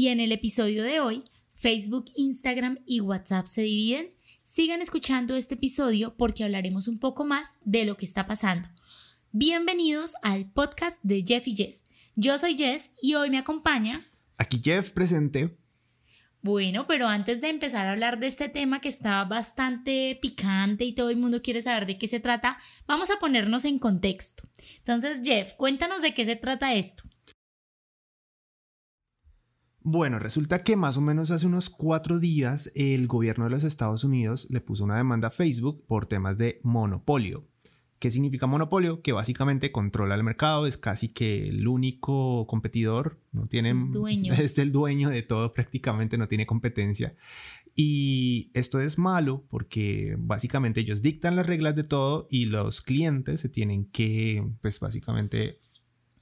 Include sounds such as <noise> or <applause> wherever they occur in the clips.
Y en el episodio de hoy, Facebook, Instagram y WhatsApp se dividen. Sigan escuchando este episodio porque hablaremos un poco más de lo que está pasando. Bienvenidos al podcast de Jeff y Jess. Yo soy Jess y hoy me acompaña. Aquí Jeff presente. Bueno, pero antes de empezar a hablar de este tema que está bastante picante y todo el mundo quiere saber de qué se trata, vamos a ponernos en contexto. Entonces, Jeff, cuéntanos de qué se trata esto. Bueno, resulta que más o menos hace unos cuatro días el gobierno de los Estados Unidos le puso una demanda a Facebook por temas de monopolio. ¿Qué significa monopolio? Que básicamente controla el mercado, es casi que el único competidor, no tiene, dueño. <laughs> es el dueño de todo, prácticamente no tiene competencia. Y esto es malo porque básicamente ellos dictan las reglas de todo y los clientes se tienen que, pues básicamente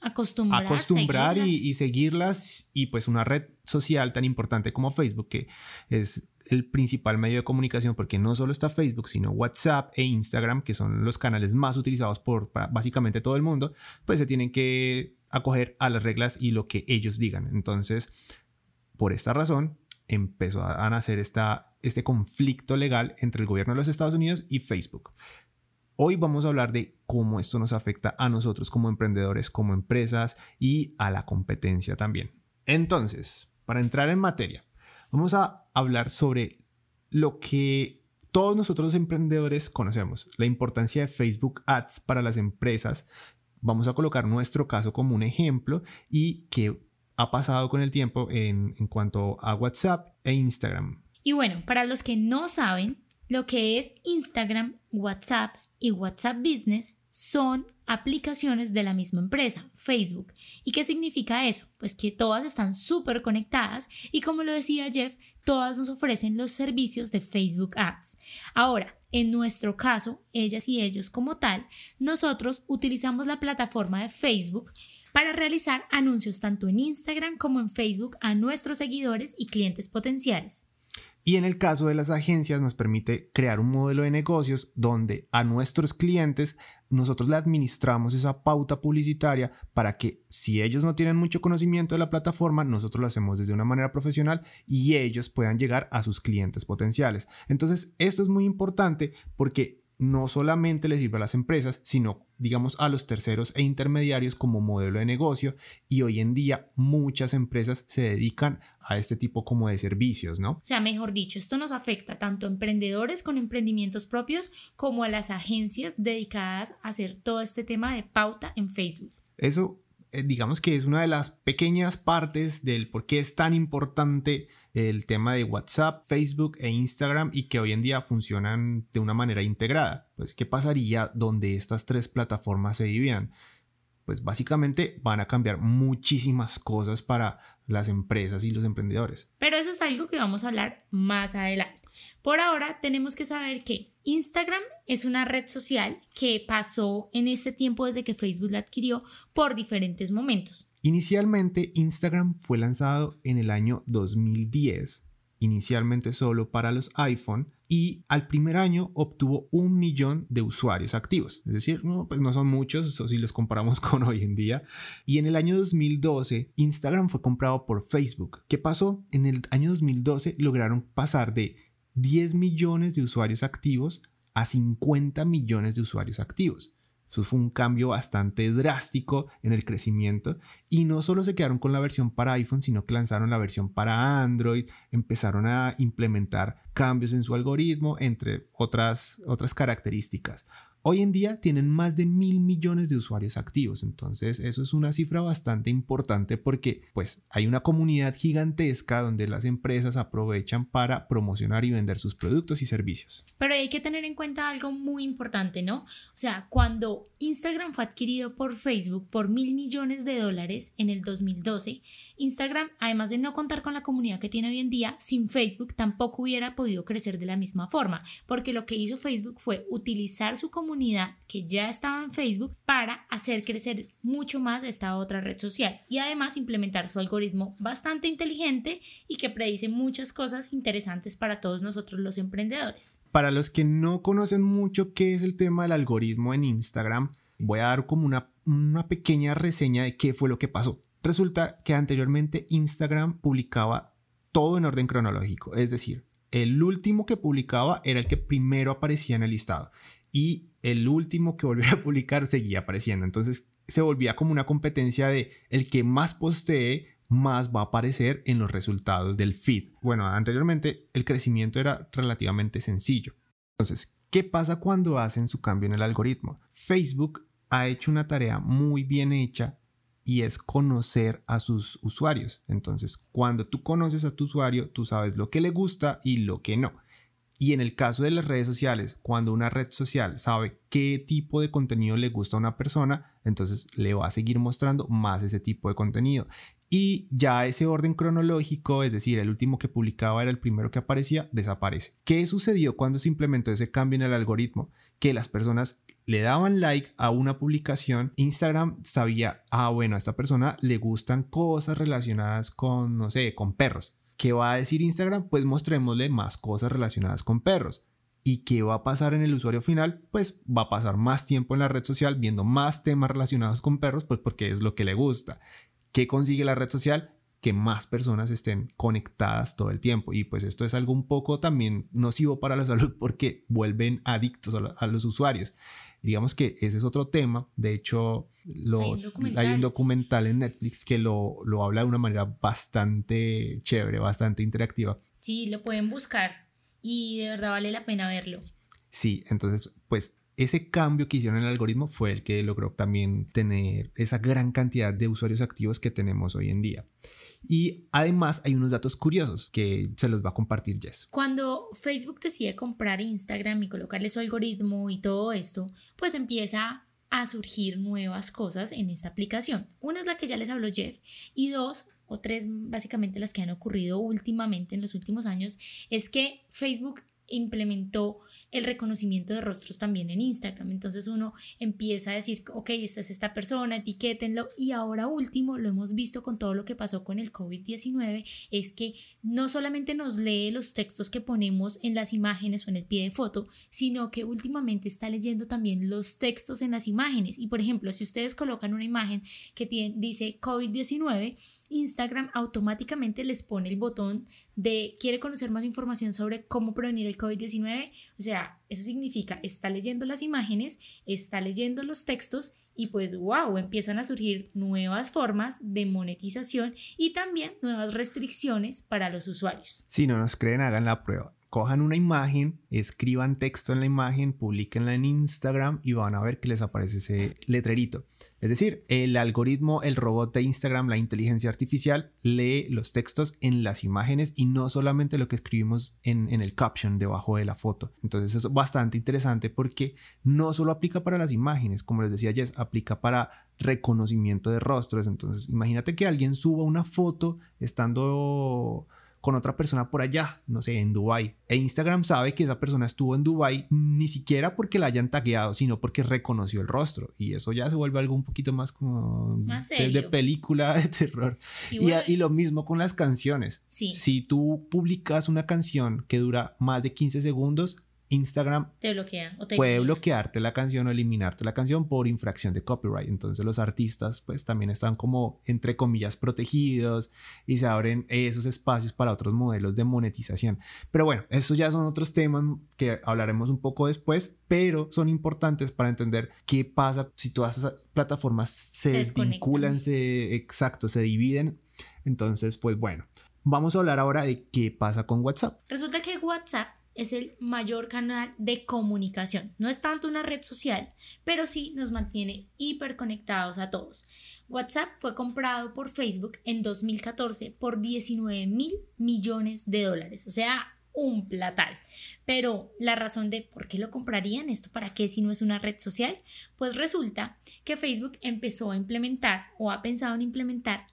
acostumbrar, acostumbrar y, seguirlas. y pues una red social tan importante como Facebook que es el principal medio de comunicación porque no solo está Facebook sino WhatsApp e Instagram que son los canales más utilizados por básicamente todo el mundo pues se tienen que acoger a las reglas y lo que ellos digan. Entonces por esta razón empezó a nacer esta, este conflicto legal entre el gobierno de los Estados Unidos y Facebook Hoy vamos a hablar de cómo esto nos afecta a nosotros como emprendedores, como empresas y a la competencia también. Entonces, para entrar en materia, vamos a hablar sobre lo que todos nosotros emprendedores conocemos, la importancia de Facebook Ads para las empresas. Vamos a colocar nuestro caso como un ejemplo y qué ha pasado con el tiempo en, en cuanto a WhatsApp e Instagram. Y bueno, para los que no saben, lo que es Instagram, WhatsApp y WhatsApp Business son aplicaciones de la misma empresa, Facebook. ¿Y qué significa eso? Pues que todas están súper conectadas y como lo decía Jeff, todas nos ofrecen los servicios de Facebook Ads. Ahora, en nuestro caso, ellas y ellos como tal, nosotros utilizamos la plataforma de Facebook para realizar anuncios tanto en Instagram como en Facebook a nuestros seguidores y clientes potenciales. Y en el caso de las agencias nos permite crear un modelo de negocios donde a nuestros clientes nosotros le administramos esa pauta publicitaria para que si ellos no tienen mucho conocimiento de la plataforma, nosotros lo hacemos desde una manera profesional y ellos puedan llegar a sus clientes potenciales. Entonces, esto es muy importante porque no solamente le sirve a las empresas, sino digamos a los terceros e intermediarios como modelo de negocio y hoy en día muchas empresas se dedican a este tipo como de servicios, ¿no? O sea, mejor dicho, esto nos afecta tanto a emprendedores con emprendimientos propios como a las agencias dedicadas a hacer todo este tema de pauta en Facebook. Eso eh, digamos que es una de las pequeñas partes del por qué es tan importante el tema de WhatsApp, Facebook e Instagram y que hoy en día funcionan de una manera integrada. Pues, ¿qué pasaría donde estas tres plataformas se dividan? Pues básicamente van a cambiar muchísimas cosas para las empresas y los emprendedores. Pero eso es algo que vamos a hablar más adelante. Por ahora tenemos que saber que Instagram es una red social que pasó en este tiempo desde que Facebook la adquirió por diferentes momentos. Inicialmente Instagram fue lanzado en el año 2010, inicialmente solo para los iPhone, y al primer año obtuvo un millón de usuarios activos. Es decir, no, pues son muchos, eso si los comparamos <laughs> con hoy en día. Y en el año 2012, Instagram fue comprado por Facebook. ¿Qué pasó? En el año 2012 lograron pasar de 10 millones de usuarios activos a 50 millones de usuarios activos. Eso fue un cambio bastante drástico en el crecimiento y no solo se quedaron con la versión para iPhone, sino que lanzaron la versión para Android, empezaron a implementar cambios en su algoritmo, entre otras, otras características. Hoy en día tienen más de mil millones de usuarios activos, entonces eso es una cifra bastante importante porque pues hay una comunidad gigantesca donde las empresas aprovechan para promocionar y vender sus productos y servicios. Pero hay que tener en cuenta algo muy importante, ¿no? O sea, cuando Instagram fue adquirido por Facebook por mil millones de dólares en el 2012, Instagram, además de no contar con la comunidad que tiene hoy en día, sin Facebook tampoco hubiera podido crecer de la misma forma, porque lo que hizo Facebook fue utilizar su comunidad que ya estaba en Facebook para hacer crecer mucho más esta otra red social y además implementar su algoritmo bastante inteligente y que predice muchas cosas interesantes para todos nosotros los emprendedores. Para los que no conocen mucho qué es el tema del algoritmo en Instagram, voy a dar como una, una pequeña reseña de qué fue lo que pasó. Resulta que anteriormente Instagram publicaba todo en orden cronológico, es decir, el último que publicaba era el que primero aparecía en el listado y el último que volviera a publicar seguía apareciendo. Entonces se volvía como una competencia de el que más postee más va a aparecer en los resultados del feed. Bueno, anteriormente el crecimiento era relativamente sencillo. Entonces, ¿qué pasa cuando hacen su cambio en el algoritmo? Facebook ha hecho una tarea muy bien hecha y es conocer a sus usuarios. Entonces, cuando tú conoces a tu usuario, tú sabes lo que le gusta y lo que no. Y en el caso de las redes sociales, cuando una red social sabe qué tipo de contenido le gusta a una persona, entonces le va a seguir mostrando más ese tipo de contenido. Y ya ese orden cronológico, es decir, el último que publicaba era el primero que aparecía, desaparece. ¿Qué sucedió cuando se implementó ese cambio en el algoritmo? Que las personas le daban like a una publicación, Instagram sabía, ah, bueno, a esta persona le gustan cosas relacionadas con, no sé, con perros. ¿Qué va a decir Instagram? Pues mostrémosle más cosas relacionadas con perros. ¿Y qué va a pasar en el usuario final? Pues va a pasar más tiempo en la red social viendo más temas relacionados con perros, pues porque es lo que le gusta. ¿Qué consigue la red social? Que más personas estén conectadas todo el tiempo. Y pues esto es algo un poco también nocivo para la <laughs> salud porque vuelven adictos a, los usuarios. Digamos que ese es otro tema. De hecho, lo, hay, un documental en Netflix que lo, lo habla de una manera bastante chévere, bastante interactiva. Sí, lo pueden buscar y de verdad vale la pena verlo. Sí, entonces, pues ese cambio que hicieron en el algoritmo fue el que logró también tener esa gran cantidad de usuarios activos que tenemos hoy en día. Y además hay unos datos curiosos que se los va a compartir Jess. Cuando Facebook decide comprar Instagram y colocarle su algoritmo y todo esto, pues empieza a surgir nuevas cosas en esta aplicación. Una es la que ya les habló Jeff y dos o tres básicamente las que han ocurrido últimamente en los últimos años es que Facebook implementó el reconocimiento de rostros también en Instagram. Entonces uno empieza a decir, ok, esta es esta persona, etiquétenlo. Y ahora último, lo hemos visto con todo lo que pasó con el COVID-19, es que no solamente nos lee los textos que ponemos en las imágenes o en el pie de foto, sino que últimamente está leyendo también los textos en las imágenes. Y por ejemplo, si ustedes colocan una imagen que tiene, dice COVID-19, Instagram automáticamente les pone el botón de quiere conocer más información sobre cómo prevenir el COVID-19. O sea, eso significa, está leyendo las imágenes, está leyendo los textos y pues wow, empiezan a surgir nuevas formas de monetización y también nuevas restricciones para los usuarios. Si no nos creen, hagan la prueba cojan una imagen, escriban texto en la imagen, publiquenla en Instagram y van a ver que les aparece ese letrerito. Es decir, el algoritmo, el robot de Instagram, la inteligencia artificial, lee los textos en las imágenes y no solamente lo que escribimos en, el caption debajo de la foto. Entonces es bastante interesante porque no solo aplica para las imágenes, como les decía Jess, aplica para reconocimiento de rostros. Entonces imagínate que alguien suba una foto estando con otra persona por allá, no sé, en Dubai. E Instagram sabe que esa persona estuvo en Dubai ni siquiera porque la hayan tagueado, sino porque reconoció el rostro. Y eso ya se vuelve algo un poquito más como de, película <laughs> de terror. Y, y, lo mismo con las canciones. Si tú publicas una canción que dura más de 15 segundos, Instagram te bloquea puede bloquearte la canción o eliminarte la canción por infracción de copyright. Entonces los artistas pues también están como entre comillas protegidos y se abren esos espacios para otros modelos de monetización. Pero bueno, esos ya son otros temas que hablaremos un poco después, pero son importantes para entender qué pasa si todas esas plataformas se, desvinculan, se exacto, se dividen. Entonces, pues bueno, vamos a hablar ahora de qué pasa con WhatsApp. Resulta que WhatsApp es el mayor canal de comunicación. No es tanto una red social, pero sí nos mantiene hiperconectados a todos. WhatsApp fue comprado por Facebook en 2014 por 19 mil millones de dólares, o sea, un platal. Pero la razón de por qué lo comprarían, esto para qué si no es una red social, pues resulta que Facebook empezó a implementar o ha pensado en implementar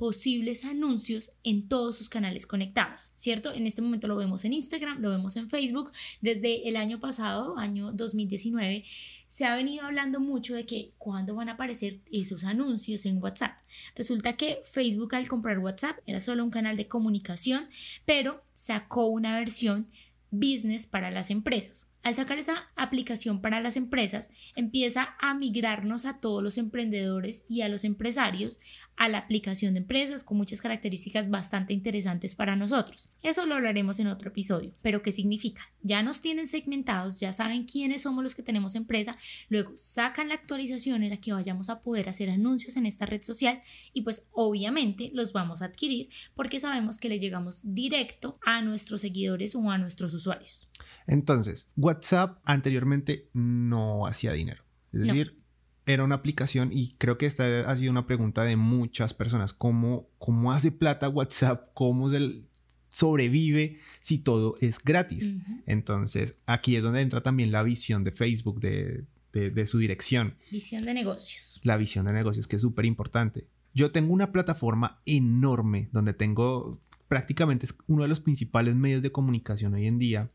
posibles anuncios en todos sus canales conectados, ¿cierto? En este momento lo vemos en Instagram, lo vemos en Facebook. Desde el año pasado, año 2019, se ha venido hablando mucho de que cuándo van a aparecer esos anuncios en WhatsApp. Resulta que Facebook al comprar WhatsApp era solo un canal de comunicación, pero sacó una versión business para las empresas. al sacar esa aplicación para las empresas, empieza a migrarnos a todos los emprendedores y a los empresarios a la aplicación de empresas con muchas características bastante interesantes para nosotros. Eso lo hablaremos en otro episodio. Pero ¿qué significa? Ya nos tienen segmentados, ya saben quiénes somos los que tenemos empresa, luego sacan la actualización en la que vayamos a poder hacer anuncios en esta red social y pues obviamente los vamos a adquirir porque sabemos que les llegamos directo a nuestros seguidores o a nuestros usuarios. Entonces, WhatsApp anteriormente no hacía dinero. Es decir, era una aplicación y creo que esta ha sido una pregunta de muchas personas. ¿Cómo, cómo hace plata WhatsApp? ¿Cómo se sobrevive si todo es gratis? Entonces, aquí es donde entra también la visión de Facebook, de, de su dirección. Visión de negocios. La visión de negocios, que es súper importante. Yo tengo una plataforma enorme donde tengo prácticamente es uno de los principales medios de comunicación hoy en día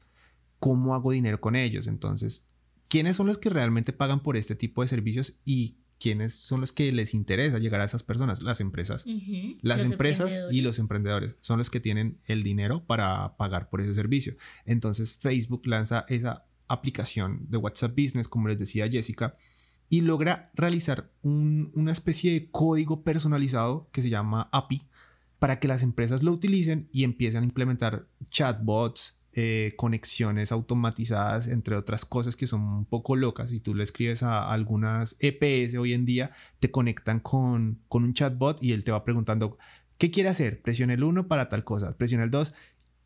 cómo hago dinero con ellos. Entonces, ¿quiénes son los que realmente pagan por este tipo de servicios y quiénes son los que les interesa llegar a esas personas? Las empresas. Las empresas y los emprendedores son los que tienen el dinero para pagar por ese servicio. Entonces, Facebook lanza esa aplicación de WhatsApp Business, como les decía Jessica, y logra realizar una especie de código personalizado que se llama API para que las empresas lo utilicen y empiecen a implementar chatbots, eh, conexiones automatizadas, entre otras cosas que son un poco locas. Si tú le escribes a algunas EPS hoy en día, te conectan con, con un chatbot y él te va preguntando, ¿qué quiere hacer? Presiona el 1 para tal cosa, presiona el 2.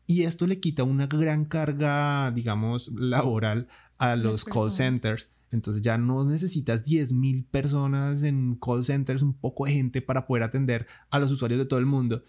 Y esto le quita una gran carga, digamos, laboral a los call centers. Entonces ya no necesitas 10.000 personas en call centers, un poco de gente para poder atender a los usuarios de todo el mundo,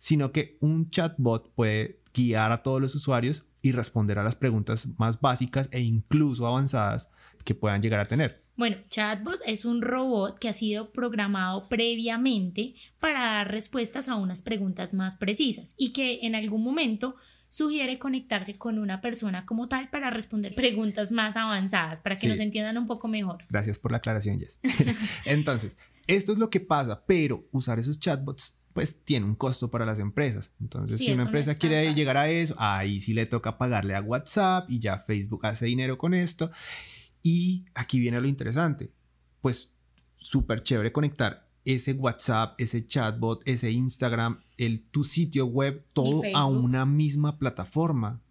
sino que un chatbot puede guiar a todos los usuarios y responder a las preguntas más básicas e incluso avanzadas que puedan llegar a tener. Bueno, Chatbot es un robot que ha sido programado previamente para dar respuestas a unas preguntas más precisas y que en algún momento sugiere conectarse con una persona como tal para responder preguntas más avanzadas, para que nos entiendan un poco mejor. Gracias por la aclaración, Jess. <laughs> Entonces, esto es lo que pasa, pero usar esos chatbots pues tiene un costo para las empresas. Entonces, si una empresa quiere llegar a eso, ahí sí le toca pagarle a WhatsApp y ya Facebook hace dinero con esto. Y aquí viene lo interesante, pues súper chévere conectar ese WhatsApp, ese chatbot, ese Instagram, el, tu sitio web, todo a una misma plataforma.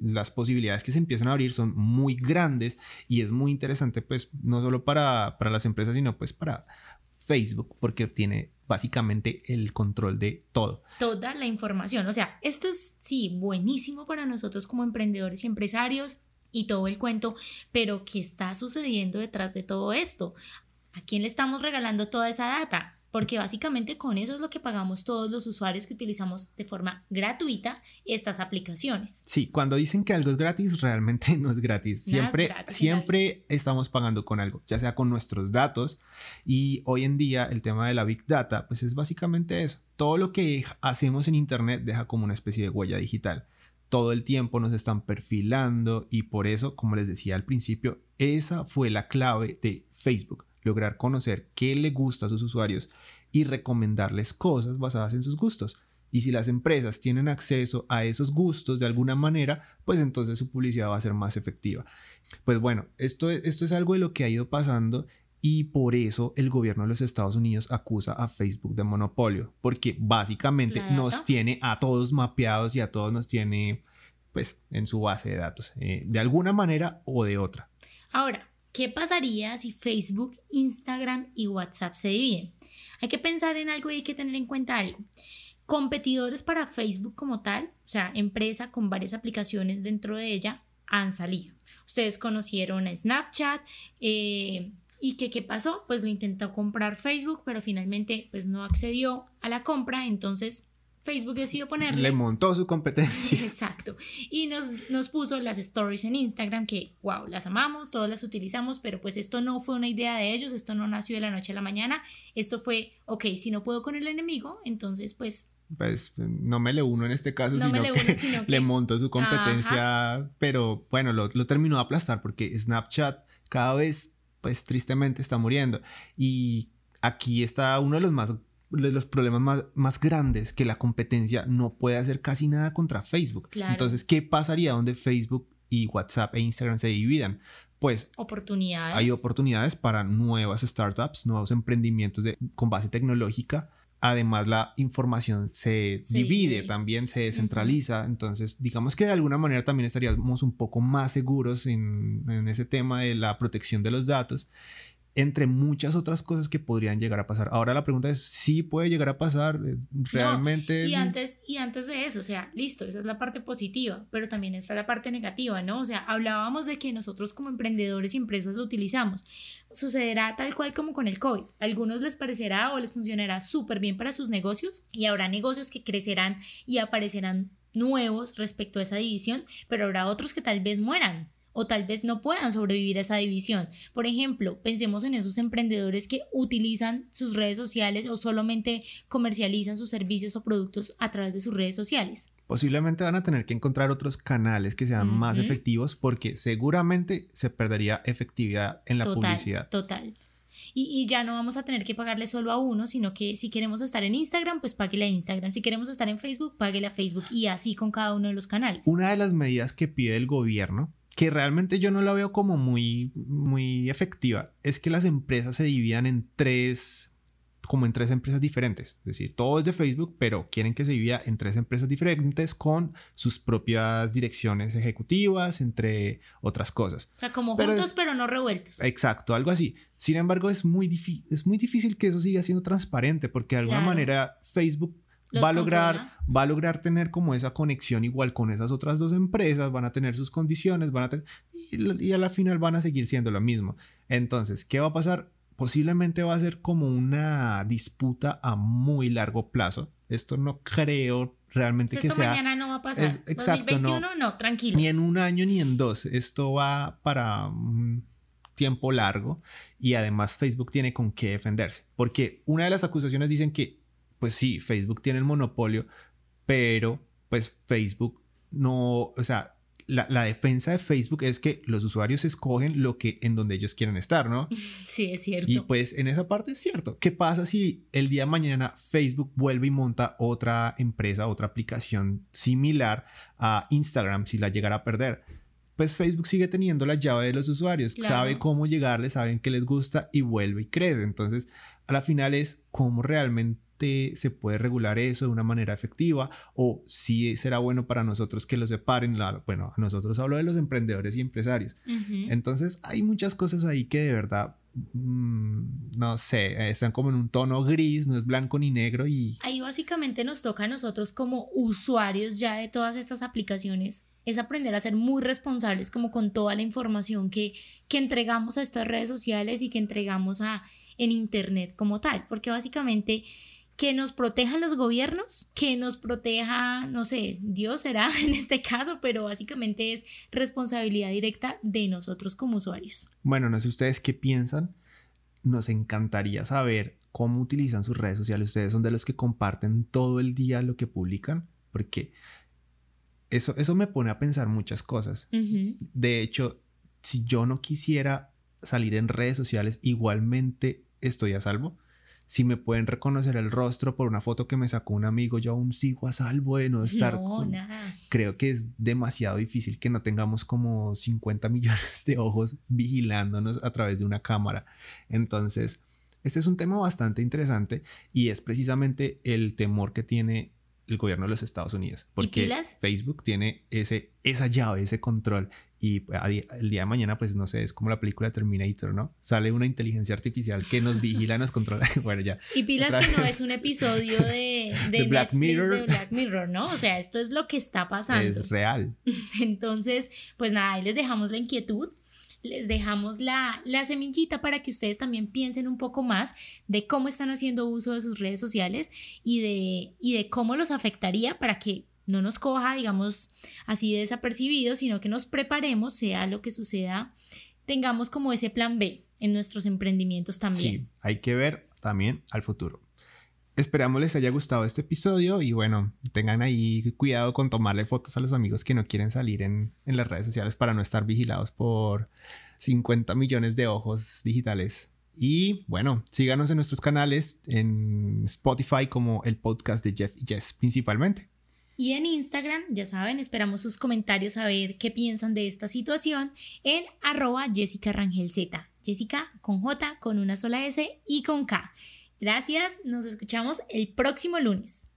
Las posibilidades que se empiezan a abrir son muy grandes y es muy interesante, pues, no solo para, para las empresas, sino pues para Facebook, porque tiene básicamente el control de todo. Toda la información. O sea, esto es, sí, buenísimo para nosotros como emprendedores y empresarios y todo el cuento, pero ¿qué está sucediendo detrás de todo esto? ¿A quién le estamos regalando toda esa data? Porque básicamente con eso es lo que pagamos todos los usuarios que utilizamos de forma gratuita estas aplicaciones. Sí, cuando dicen que algo es gratis, realmente <laughs> no es gratis. Siempre, siempre estamos pagando con algo, ya sea con nuestros datos y hoy en día el tema de la Big Data, pues es básicamente eso. Todo lo que hacemos en Internet deja como una especie de huella digital. Todo el tiempo nos están perfilando y por eso, como les decía al principio, esa fue la clave de Facebook lograr conocer qué le gusta a sus usuarios y recomendarles cosas basadas en sus gustos. Y si las empresas tienen acceso a esos gustos de alguna manera, pues entonces su publicidad va a ser más efectiva. Pues bueno, esto, esto es algo de lo que ha ido pasando y por eso el gobierno de los Estados Unidos acusa a Facebook de monopolio, porque básicamente nos tiene a todos mapeados y a todos nos tiene pues en su base de datos, eh, de alguna manera o de otra. Ahora, ¿Qué pasaría si Facebook, Instagram y WhatsApp se dividen? Hay que pensar en algo y hay que tener en cuenta algo. Competidores para Facebook como tal, o sea, empresa con varias aplicaciones dentro de ella, han salido. Ustedes conocieron Snapchat eh, y que qué pasó, pues lo intentó comprar Facebook, pero finalmente pues no accedió a la compra, entonces Facebook decidió ponerle. Le montó su competencia. Exacto. Y nos, nos puso las stories en Instagram que, wow, las amamos, todas las utilizamos, pero pues esto no fue una idea de ellos, esto no nació de la noche a la mañana. Esto fue, ok, si no puedo con el enemigo, entonces pues pues no me le uno en este caso, sino, que <laughs> le montó su competencia, pero bueno, lo, lo, terminó de aplastar porque Snapchat cada vez, pues tristemente está muriendo. Y aquí está uno de los más los problemas más, más, grandes que la competencia no puede hacer casi nada contra Facebook. Entonces, ¿qué pasaría donde Facebook y WhatsApp e Instagram se dividan, pues oportunidades. hay oportunidades para nuevas startups, nuevos emprendimientos de, con base tecnológica. Además, la información se, divide, también se descentraliza. Entonces, digamos que de alguna manera también estaríamos un poco más seguros en, en ese tema de la protección de los datos entre muchas otras cosas que podrían llegar a pasar. Ahora la pregunta es si puede llegar a pasar eh, realmente. y antes y antes de eso, o sea, listo, esa es la parte positiva, pero también está la parte negativa, ¿no? O sea, hablábamos de que nosotros como emprendedores y empresas lo utilizamos. Sucederá tal cual como con el COVID. A algunos les parecerá o les funcionará súper bien para sus negocios y habrá negocios que crecerán y aparecerán nuevos respecto a esa división, pero habrá otros que tal vez mueran o tal vez no puedan sobrevivir a esa división. Por ejemplo, pensemos en esos emprendedores que utilizan sus redes sociales o solamente comercializan sus servicios o productos a través de sus redes sociales. Posiblemente van a tener que encontrar otros canales que sean más efectivos porque seguramente se perdería efectividad en la publicidad. Total. Y, y, ya no vamos a tener que pagarle solo a uno, sino que si queremos estar en Instagram, pues páguele a Instagram. Si queremos estar en Facebook, páguele a Facebook y así con cada uno de los canales. Una de las medidas que pide el gobierno que realmente yo no la veo como muy, muy efectiva, es que las empresas se dividan en tres, como en tres empresas diferentes. Es decir, todo es de Facebook, pero quieren que se divida en tres empresas diferentes con sus propias direcciones ejecutivas, entre otras cosas. O sea, como juntos, pero no revueltos. Exacto, algo así. Sin embargo, es muy, es muy difícil que eso siga siendo transparente, porque de alguna manera Facebook va a lograr va a lograr tener como esa conexión igual con esas otras dos empresas, van a tener sus condiciones, van a tener y, a la final van a seguir siendo lo mismo. Entonces, ¿qué va a pasar? Posiblemente va a ser como una disputa a muy largo plazo. Esto no creo realmente que sea. mañana no va a pasar. exacto, 2021, no, no, tranquilo. Ni en un año ni en dos. Esto va para un tiempo largo y además Facebook tiene con qué defenderse. Porque una de las acusaciones dicen que pues sí, Facebook tiene el monopolio, pero pues Facebook no, o sea, la, defensa de Facebook es que los usuarios escogen lo que en donde ellos quieren estar, ¿no? <laughs> Sí, es cierto. Y pues en esa parte es cierto. ¿Qué pasa si el día de mañana Facebook vuelve y monta otra empresa, otra aplicación similar a Instagram si la llegara a perder? Pues Facebook sigue teniendo la llave de los usuarios, sabe cómo llegarle, saben que les gusta y vuelve y crece. Entonces, a la final es cómo realmente se puede regular eso de una manera efectiva o si será bueno para nosotros que lo separen. Bueno, a nosotros hablo de los emprendedores y empresarios. Entonces hay muchas cosas ahí que de verdad mm, no sé, están como en un tono gris, no es blanco ni negro y... Ahí básicamente nos toca a nosotros como usuarios ya de todas estas aplicaciones es aprender a ser muy responsables como con toda la información que, que entregamos a estas redes sociales y que entregamos a, en Internet como tal, porque básicamente que nos protejan los gobiernos, que nos proteja, no sé, Dios será <laughs> en este caso, pero básicamente es responsabilidad directa de nosotros como usuarios. Bueno, no sé ustedes qué piensan. Nos encantaría saber cómo utilizan sus redes sociales. Ustedes son de los que comparten todo el día lo que publican, porque eso, eso me pone a pensar muchas cosas. De hecho, si yo no quisiera salir en redes sociales, igualmente estoy a salvo si me pueden reconocer el rostro por una foto que me sacó un amigo, yo aún sigo a salvo de no estar. No, nada. Creo que es demasiado difícil que no tengamos como 50 millones de ojos vigilándonos a través de una cámara. Entonces, este es un tema bastante interesante y es precisamente el temor que tiene el gobierno de los Estados Unidos, porque Facebook tiene ese, esa llave, ese control y el día de mañana, pues no sé, es como la película Terminator, ¿no? Sale una inteligencia artificial que nos vigila, nos controla. <laughs> bueno, ya. Y pilas que no es un episodio de, <laughs> de, Black Mirror. de Black Mirror, ¿no? O sea, esto es lo que está pasando. Es real. <laughs> Entonces, pues nada, ahí les dejamos la inquietud les dejamos la, la, semillita para que ustedes también piensen un poco más de cómo están haciendo uso de sus redes sociales y de, y de cómo los afectaría para que no nos coja, digamos, así desapercibido, sino que nos preparemos, sea lo que suceda, tengamos como ese plan B en nuestros emprendimientos también. Sí, hay que ver también al futuro. Esperamos les haya gustado este episodio y bueno, tengan ahí cuidado con tomarle fotos a los amigos que no quieren salir en, las redes sociales para no estar vigilados por 50 millones de ojos digitales. Y bueno, síganos en nuestros canales en Spotify como el podcast de Jeff y Jess principalmente. Y en Instagram, ya saben, esperamos sus comentarios a ver qué piensan de esta situación en arroba Jessica Rangel. Jessica con J, con una sola S y con K. Gracias, nos escuchamos el próximo lunes.